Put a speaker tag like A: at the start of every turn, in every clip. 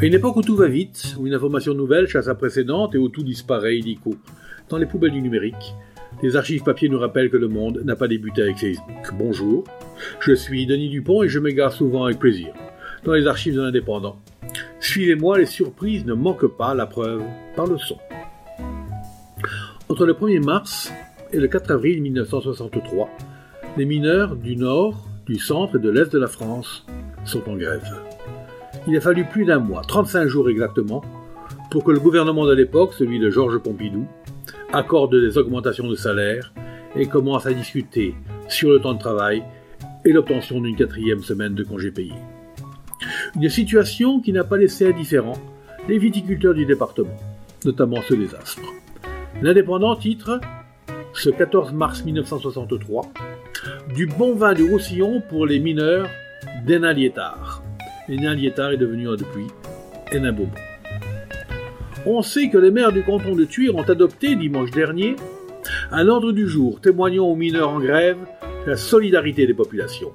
A: À une époque où tout va vite, où une information nouvelle chasse la précédente et où tout disparaît illico, dans les poubelles du numérique, les archives papier nous rappellent que le monde n'a pas débuté avec Facebook. Bonjour, je suis Denis Dupont et je m'égare souvent avec plaisir dans les archives de l'indépendant. Suivez-moi, les surprises ne manquent pas, la preuve par le son. Entre le 1er mars et le 4 avril 1963, les mineurs du nord, du centre et de l'est de la France sont en grève. Il a fallu plus d'un mois, 35 jours exactement, pour que le gouvernement de l'époque, celui de Georges Pompidou, accorde des augmentations de salaire et commence à discuter sur le temps de travail et l'obtention d'une quatrième semaine de congés payés. Une situation qui n'a pas laissé indifférent les viticulteurs du département, notamment ceux des Aspres. L'indépendant titre, ce 14 mars 1963, du bon vin du Roussillon pour les mineurs d'Hénin Hénin Liétard est devenu depuis Hénin Beaumont. On sait que les maires du canton de Thuir ont adopté dimanche dernier un ordre du jour témoignant aux mineurs en grève la solidarité des populations.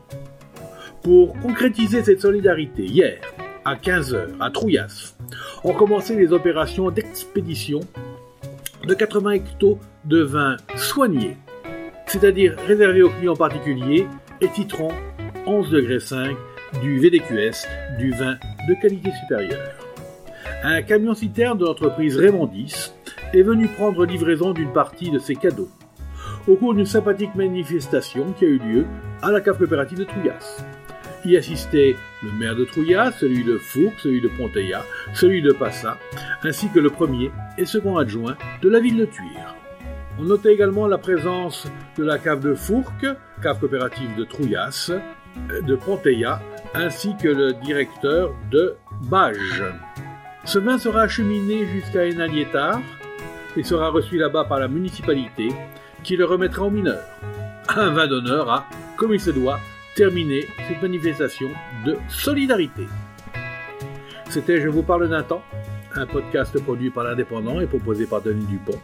A: Pour concrétiser cette solidarité, hier, à 15h, à Trouillas, ont commencé les opérations d'expédition de 80 hectos de vin soigné, c'est-à-dire réservé aux clients particuliers et titrant 11 degrés 5 du VDQS, du vin de qualité supérieure. Un camion-citerne de l'entreprise Raymondis est venu prendre livraison d'une partie de ses cadeaux au cours d'une sympathique manifestation qui a eu lieu à la cave coopérative de Trouillas. Y assistaient le maire de Trouillas, celui de Fourques, celui de Ponteilla, celui de Passa, ainsi que le premier et second adjoint de la ville de Thuir. On notait également la présence de la cave de Fourques, cave coopérative de Trouillas, de Ponteilla, ainsi que le directeur de Bage. Ce vin sera acheminé jusqu'à Enaliétard et sera reçu là-bas par la municipalité qui le remettra aux mineurs. Un vin d'honneur a, comme il se doit, terminé cette manifestation de solidarité. C'était Je vous parle d'un temps, un podcast produit par l'Indépendant et proposé par Denis Dupont,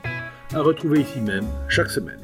A: à retrouver ici même chaque semaine.